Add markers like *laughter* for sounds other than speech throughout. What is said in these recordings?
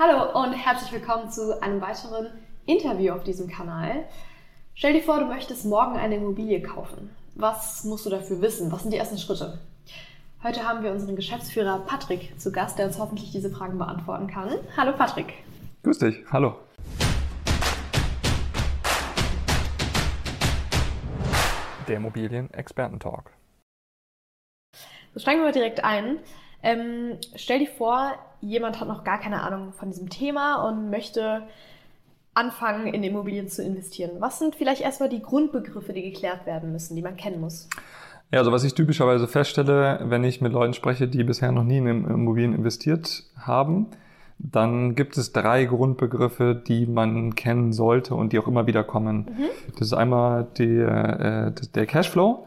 Hallo und herzlich willkommen zu einem weiteren Interview auf diesem Kanal. Stell dir vor, du möchtest morgen eine Immobilie kaufen. Was musst du dafür wissen? Was sind die ersten Schritte? Heute haben wir unseren Geschäftsführer Patrick zu Gast, der uns hoffentlich diese Fragen beantworten kann. Hallo Patrick. Grüß dich, hallo. Der Immobilien-Experten-Talk. So steigen wir mal direkt ein. Ähm, stell dir vor, jemand hat noch gar keine Ahnung von diesem Thema und möchte anfangen, in Immobilien zu investieren. Was sind vielleicht erstmal die Grundbegriffe, die geklärt werden müssen, die man kennen muss? Ja, also was ich typischerweise feststelle, wenn ich mit Leuten spreche, die bisher noch nie in Immobilien investiert haben, dann gibt es drei Grundbegriffe, die man kennen sollte und die auch immer wieder kommen. Mhm. Das ist einmal die, äh, der Cashflow,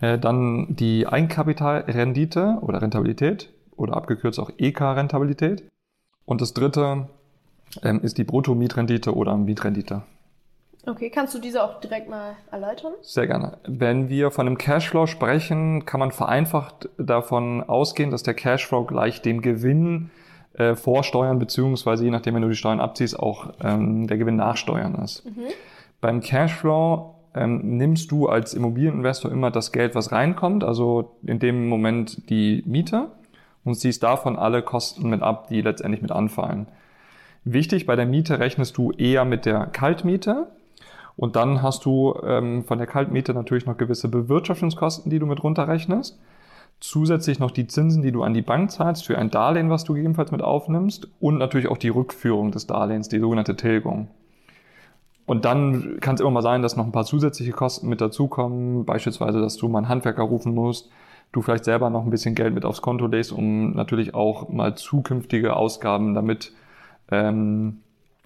äh, dann die Eigenkapitalrendite oder Rentabilität oder abgekürzt auch EK-Rentabilität. Und das dritte ähm, ist die Brutto-Mietrendite oder Mietrendite. Okay, kannst du diese auch direkt mal erläutern? Sehr gerne. Wenn wir von einem Cashflow sprechen, kann man vereinfacht davon ausgehen, dass der Cashflow gleich dem Gewinn äh, vorsteuern, beziehungsweise je nachdem, wenn du die Steuern abziehst, auch ähm, der Gewinn nachsteuern ist. Mhm. Beim Cashflow ähm, nimmst du als Immobilieninvestor immer das Geld, was reinkommt, also in dem Moment die Miete und ziehst davon alle Kosten mit ab, die letztendlich mit anfallen. Wichtig, bei der Miete rechnest du eher mit der Kaltmiete und dann hast du ähm, von der Kaltmiete natürlich noch gewisse Bewirtschaftungskosten, die du mit runterrechnest. Zusätzlich noch die Zinsen, die du an die Bank zahlst für ein Darlehen, was du gegebenenfalls mit aufnimmst und natürlich auch die Rückführung des Darlehens, die sogenannte Tilgung. Und dann kann es immer mal sein, dass noch ein paar zusätzliche Kosten mit dazukommen, beispielsweise, dass du mal einen Handwerker rufen musst, du vielleicht selber noch ein bisschen Geld mit aufs Konto legst, um natürlich auch mal zukünftige Ausgaben damit ähm,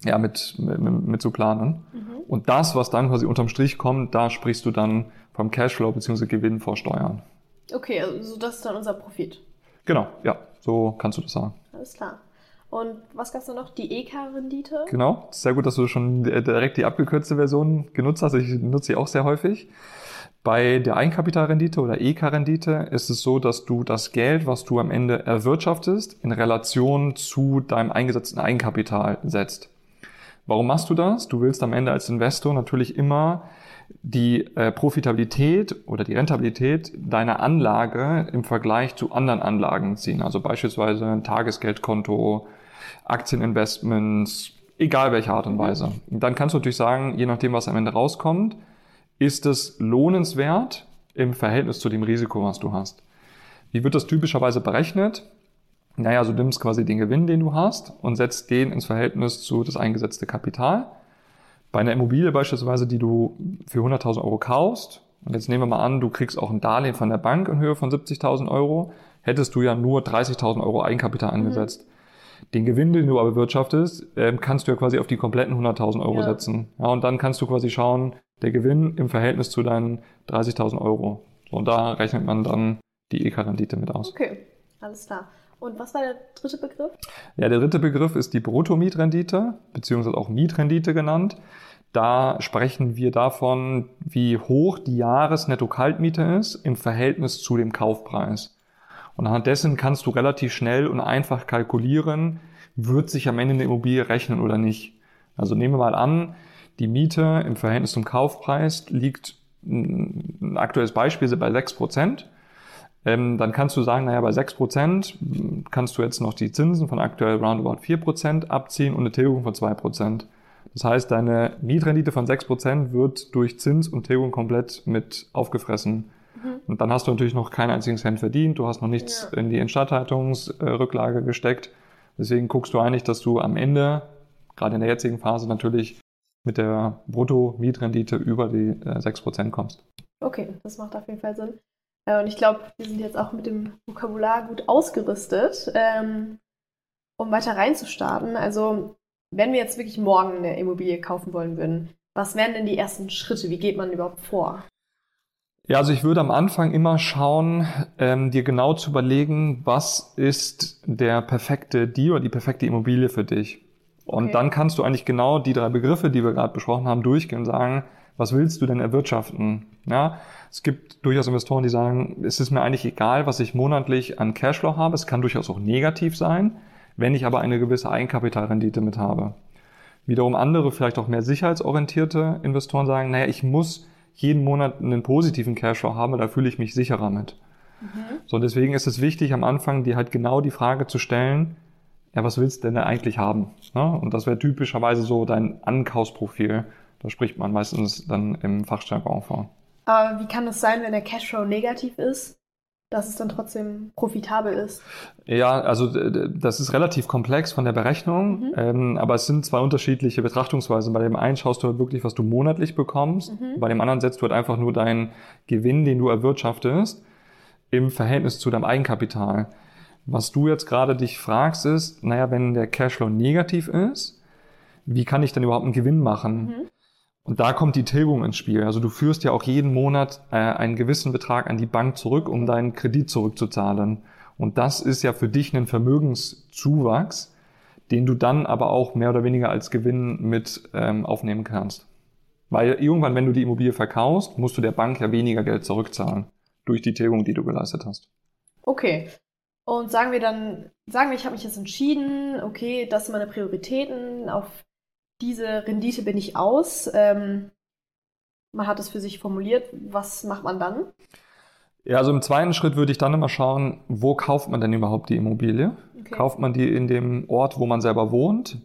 ja, mit, mit, mit zu planen. Mhm. Und das, was dann quasi unterm Strich kommt, da sprichst du dann vom Cashflow bzw. Gewinn vor Steuern. Okay, also das ist dann unser Profit. Genau, ja, so kannst du das sagen. Alles klar. Und was gab es da noch? Die EK-Rendite? Genau, sehr gut, dass du schon direkt die abgekürzte Version genutzt hast. Ich nutze sie auch sehr häufig. Bei der Eigenkapitalrendite oder EK-Rendite ist es so, dass du das Geld, was du am Ende erwirtschaftest, in Relation zu deinem eingesetzten Eigenkapital setzt. Warum machst du das? Du willst am Ende als Investor natürlich immer die äh, Profitabilität oder die Rentabilität deiner Anlage im Vergleich zu anderen Anlagen ziehen. Also beispielsweise ein Tagesgeldkonto, Aktieninvestments, egal welche Art und Weise. Und dann kannst du natürlich sagen, je nachdem, was am Ende rauskommt, ist es lohnenswert im Verhältnis zu dem Risiko, was du hast. Wie wird das typischerweise berechnet? Naja, du nimmst quasi den Gewinn, den du hast und setzt den ins Verhältnis zu das eingesetzte Kapital. Bei einer Immobilie beispielsweise, die du für 100.000 Euro kaufst, und jetzt nehmen wir mal an, du kriegst auch ein Darlehen von der Bank in Höhe von 70.000 Euro, hättest du ja nur 30.000 Euro Eigenkapital mhm. angesetzt. Mhm. Den Gewinn, den du aber wirtschaftest, ähm, kannst du ja quasi auf die kompletten 100.000 Euro ja. setzen. Ja, und dann kannst du quasi schauen, der Gewinn im Verhältnis zu deinen 30.000 Euro. Und da rechnet man dann die EK-Rendite mit aus. Okay, alles klar. Und was war der dritte Begriff? Ja, der dritte Begriff ist die Bruttomietrendite, beziehungsweise auch Mietrendite genannt. Da sprechen wir davon, wie hoch die Jahresnetto-Kaltmiete ist im Verhältnis zu dem Kaufpreis. Und anhand dessen kannst du relativ schnell und einfach kalkulieren, wird sich am Ende eine Immobilie rechnen oder nicht. Also nehmen wir mal an, die Miete im Verhältnis zum Kaufpreis liegt, ein aktuelles Beispiel bei 6 Prozent. Ähm, dann kannst du sagen, naja, bei 6 Prozent kannst du jetzt noch die Zinsen von aktuell roundabout 4 Prozent abziehen und eine Tilgung von 2 Prozent. Das heißt, deine Mietrendite von 6% wird durch Zins und Tilgung komplett mit aufgefressen. Und dann hast du natürlich noch keinen einzigen Cent verdient, du hast noch nichts ja. in die Instandhaltungsrücklage gesteckt. Deswegen guckst du eigentlich, dass du am Ende, gerade in der jetzigen Phase, natürlich mit der Brutto-Mietrendite über die 6% äh, kommst. Okay, das macht auf jeden Fall Sinn. Äh, und ich glaube, wir sind jetzt auch mit dem Vokabular gut ausgerüstet, ähm, um weiter reinzustarten. Also wenn wir jetzt wirklich morgen eine Immobilie kaufen wollen würden, was wären denn die ersten Schritte? Wie geht man überhaupt vor? Ja, also ich würde am Anfang immer schauen, ähm, dir genau zu überlegen, was ist der perfekte Deal oder die perfekte Immobilie für dich. Und okay. dann kannst du eigentlich genau die drei Begriffe, die wir gerade besprochen haben, durchgehen und sagen, was willst du denn erwirtschaften? Ja, es gibt durchaus Investoren, die sagen, es ist mir eigentlich egal, was ich monatlich an Cashflow habe. Es kann durchaus auch negativ sein. wenn ich aber eine gewisse Eigenkapitalrendite mit habe. Wiederum andere, vielleicht auch mehr sicherheitsorientierte Investoren sagen, naja, ich muss jeden Monat einen positiven Cashflow haben, da fühle ich mich sicherer mit. Mhm. So, deswegen ist es wichtig, am Anfang dir halt genau die Frage zu stellen, ja, was willst du denn eigentlich haben? Ne? Und das wäre typischerweise so dein Ankaufsprofil. Da spricht man meistens dann im Fachstärkefonds. Aber wie kann es sein, wenn der Cashflow negativ ist? Dass es dann trotzdem profitabel ist? Ja, also das ist relativ komplex von der Berechnung, mhm. ähm, aber es sind zwei unterschiedliche Betrachtungsweisen. Bei dem einen schaust du halt wirklich, was du monatlich bekommst, mhm. bei dem anderen setzt du halt einfach nur deinen Gewinn, den du erwirtschaftest, im Verhältnis zu deinem Eigenkapital. Was du jetzt gerade dich fragst ist, naja, wenn der Cashflow negativ ist, wie kann ich denn überhaupt einen Gewinn machen? Mhm. Und da kommt die Tilgung ins Spiel. Also du führst ja auch jeden Monat äh, einen gewissen Betrag an die Bank zurück, um deinen Kredit zurückzuzahlen. Und das ist ja für dich ein Vermögenszuwachs, den du dann aber auch mehr oder weniger als Gewinn mit ähm, aufnehmen kannst. Weil irgendwann, wenn du die Immobilie verkaufst, musst du der Bank ja weniger Geld zurückzahlen durch die Tilgung, die du geleistet hast. Okay. Und sagen wir dann, sagen wir, ich habe mich jetzt entschieden, okay, das sind meine Prioritäten, auf diese Rendite bin ich aus. Ähm, man hat es für sich formuliert. Was macht man dann? Ja, also im zweiten Schritt würde ich dann immer schauen, wo kauft man denn überhaupt die Immobilie? Okay. Kauft man die in dem Ort, wo man selber wohnt?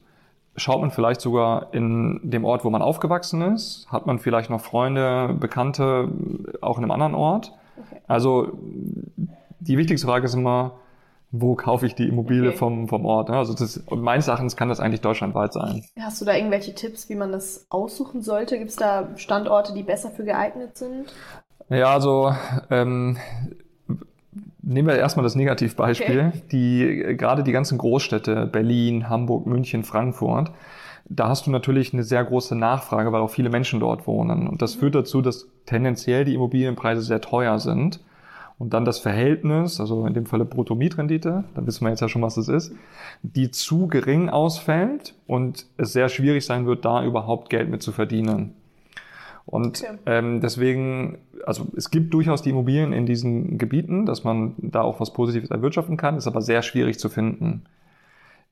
Schaut man vielleicht sogar in dem Ort, wo man aufgewachsen ist? Hat man vielleicht noch Freunde, Bekannte auch in einem anderen Ort? Okay. Also die wichtigste Frage ist immer, wo kaufe ich die Immobilie okay. vom, vom Ort. Ne? Also das, meines Erachtens kann das eigentlich deutschlandweit sein. Hast du da irgendwelche Tipps, wie man das aussuchen sollte? Gibt es da Standorte, die besser für geeignet sind? Ja, also ähm, nehmen wir erstmal das Negativbeispiel. Okay. Die, gerade die ganzen Großstädte, Berlin, Hamburg, München, Frankfurt, da hast du natürlich eine sehr große Nachfrage, weil auch viele Menschen dort wohnen. Und das mhm. führt dazu, dass tendenziell die Immobilienpreise sehr teuer sind. Und dann das Verhältnis, also in dem Falle Bruttomietrendite, da wissen wir jetzt ja schon, was das ist, die zu gering ausfällt und es sehr schwierig sein wird, da überhaupt Geld mit zu verdienen. Und okay. ähm, deswegen, also es gibt durchaus die Immobilien in diesen Gebieten, dass man da auch was Positives erwirtschaften kann, ist aber sehr schwierig zu finden.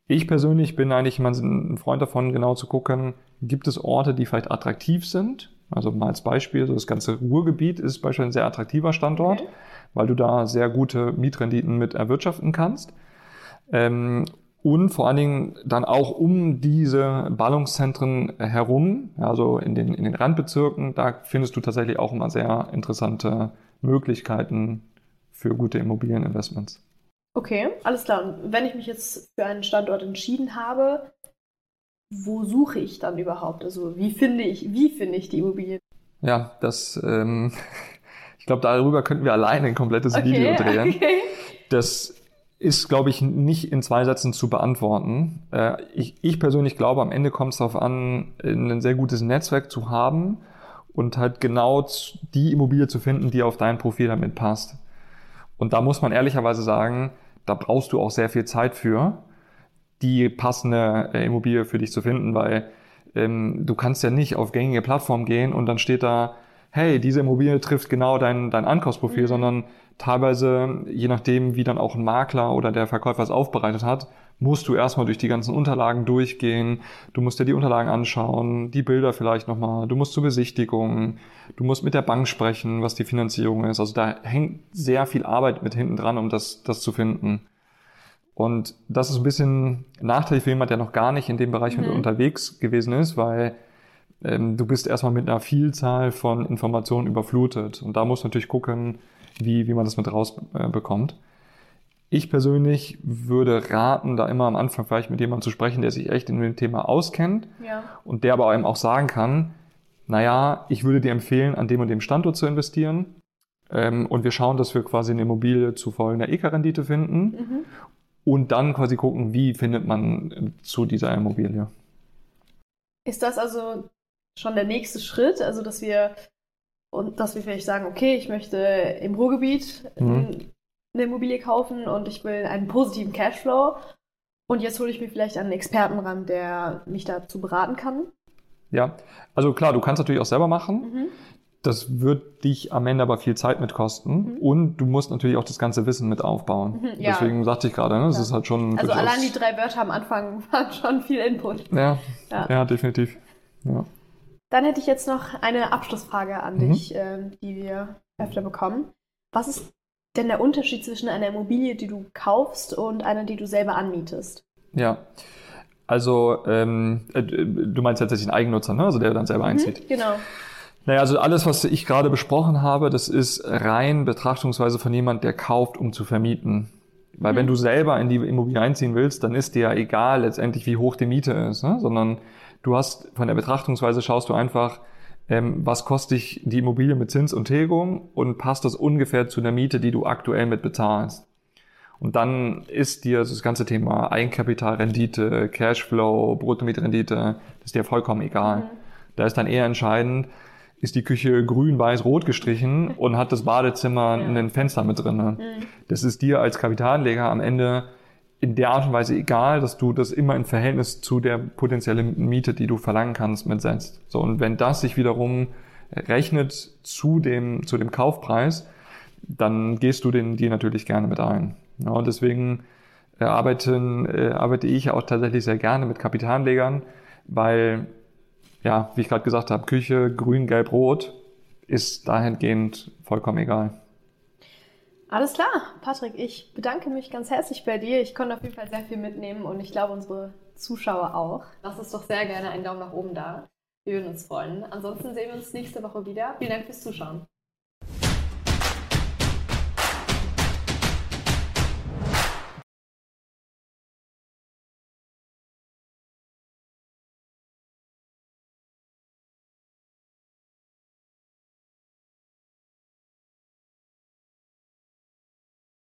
Ich persönlich bin eigentlich immer ein Freund davon, genau zu gucken, gibt es Orte, die vielleicht attraktiv sind? Also mal als Beispiel, so das ganze Ruhrgebiet ist beispielsweise ein sehr attraktiver Standort. Okay weil du da sehr gute Mietrenditen mit erwirtschaften kannst. Ähm, und vor allen Dingen dann auch um diese Ballungszentren herum, also in den, in den Randbezirken, da findest du tatsächlich auch immer sehr interessante Möglichkeiten für gute Immobilieninvestments. Okay, alles klar. Und wenn ich mich jetzt für einen Standort entschieden habe, wo suche ich dann überhaupt? Also wie finde ich, wie finde ich die Immobilie? Ja, das ähm, *laughs* glaube, darüber könnten wir alleine ein komplettes okay, Video drehen. Okay. Das ist, glaube ich, nicht in zwei Sätzen zu beantworten. Äh, ich, ich persönlich glaube, am Ende kommt es darauf an, ein sehr gutes Netzwerk zu haben und halt genau die Immobilie zu finden, die auf dein Profil damit passt. Und da muss man ehrlicherweise sagen, da brauchst du auch sehr viel Zeit für, die passende äh, Immobilie für dich zu finden, weil ähm, du kannst ja nicht auf gängige Plattformen gehen und dann steht da hey, diese Immobilie trifft genau dein, dein Ankaufsprofil, mhm. sondern teilweise, je nachdem, wie dann auch ein Makler oder der Verkäufer es aufbereitet hat, musst du erstmal durch die ganzen Unterlagen durchgehen. Du musst dir die Unterlagen anschauen, die Bilder vielleicht nochmal. Du musst zur Besichtigung. Du musst mit der Bank sprechen, was die Finanzierung ist. Also da hängt sehr viel Arbeit mit hinten dran, um das, das zu finden. Und das ist ein bisschen nachteilig für jemand, der noch gar nicht in dem Bereich mhm. unterwegs gewesen ist, weil ähm, du bist erstmal mit einer Vielzahl von Informationen überflutet. Und da muss natürlich gucken, wie, wie man das mit rausbekommt. Äh, ich persönlich würde raten, da immer am Anfang vielleicht mit jemandem zu sprechen, der sich echt in dem Thema auskennt ja. und der aber einem auch sagen kann, naja, ich würde dir empfehlen, an dem und dem Standort zu investieren. Ähm, und wir schauen, dass wir quasi eine Immobilie zu folgender EK-Rendite finden. Mhm. Und dann quasi gucken, wie findet man zu dieser Immobilie. Ist das also schon der nächste Schritt, also dass wir und dass wir vielleicht sagen, okay, ich möchte im Ruhrgebiet mhm. eine Immobilie kaufen und ich will einen positiven Cashflow und jetzt hole ich mir vielleicht einen Experten ran, der mich dazu beraten kann. Ja, also klar, du kannst natürlich auch selber machen. Mhm. Das wird dich am Ende aber viel Zeit mit kosten Mhm. und du musst natürlich auch das ganze Wissen mit aufbauen. Mhm, ja. Deswegen sagte ich gerade, ne, das Ja. ist halt schon Also allein die drei Wörter am Anfang *laughs* waren schon viel Input. ja, Ja. ja. definitiv. Ja. Dann hätte ich jetzt noch eine Abschlussfrage an Mhm. dich, ähm, die wir öfter bekommen. Was ist denn der Unterschied zwischen einer Immobilie, die du kaufst und einer, die du selber anmietest? ja. Also ähm, äh, du meinst tatsächlich einen Eigennutzer, ne? also der dann selber einzieht. Mhm, genau. Naja, also alles, was ich gerade besprochen habe, das ist rein Betrachtungsweise von jemand, der kauft, um zu vermieten. Weil wenn Mhm. du selber in die Immobilie einziehen willst, dann ist dir ja egal letztendlich, wie hoch die Miete ist, ne? sondern du hast von der Betrachtungsweise schaust du einfach, ähm, was kostet dich die Immobilie mit Zins und Tilgung und passt das ungefähr zu der Miete, die du aktuell mit bezahlst. Und dann ist dir das ganze Thema Eigenkapitalrendite, Cashflow, Bruttomietrendite, das ist dir vollkommen egal. Mhm. Da ist dann eher entscheidend, ist die Küche grün, weiß, rot gestrichen *laughs* und hat das Badezimmer Ja. ein Fenster mit drin. Mhm. Das ist dir als Kapitalanleger am Ende in der Art und Weise egal, dass du das immer in Verhältnis zu der potenziellen Miete, die du verlangen kannst, mitsetzt. So, und wenn das sich wiederum rechnet zu dem, zu dem Kaufpreis, dann gehst du den Deal natürlich gerne mit ein. Ja, und deswegen äh, arbeiten, äh, arbeite ich auch tatsächlich sehr gerne mit Kapitalanlegern, weil, ja, wie ich gerade gesagt habe, Küche, grün, gelb, rot ist dahingehend vollkommen egal. Alles klar, Patrick, ich bedanke mich ganz herzlich bei dir. Ich konnte auf jeden Fall sehr viel mitnehmen und ich glaube, unsere Zuschauer auch. Lass uns doch sehr gerne einen Daumen nach oben da. Wir würden uns freuen. Ansonsten sehen wir uns nächste Woche wieder. Vielen Dank fürs Zuschauen.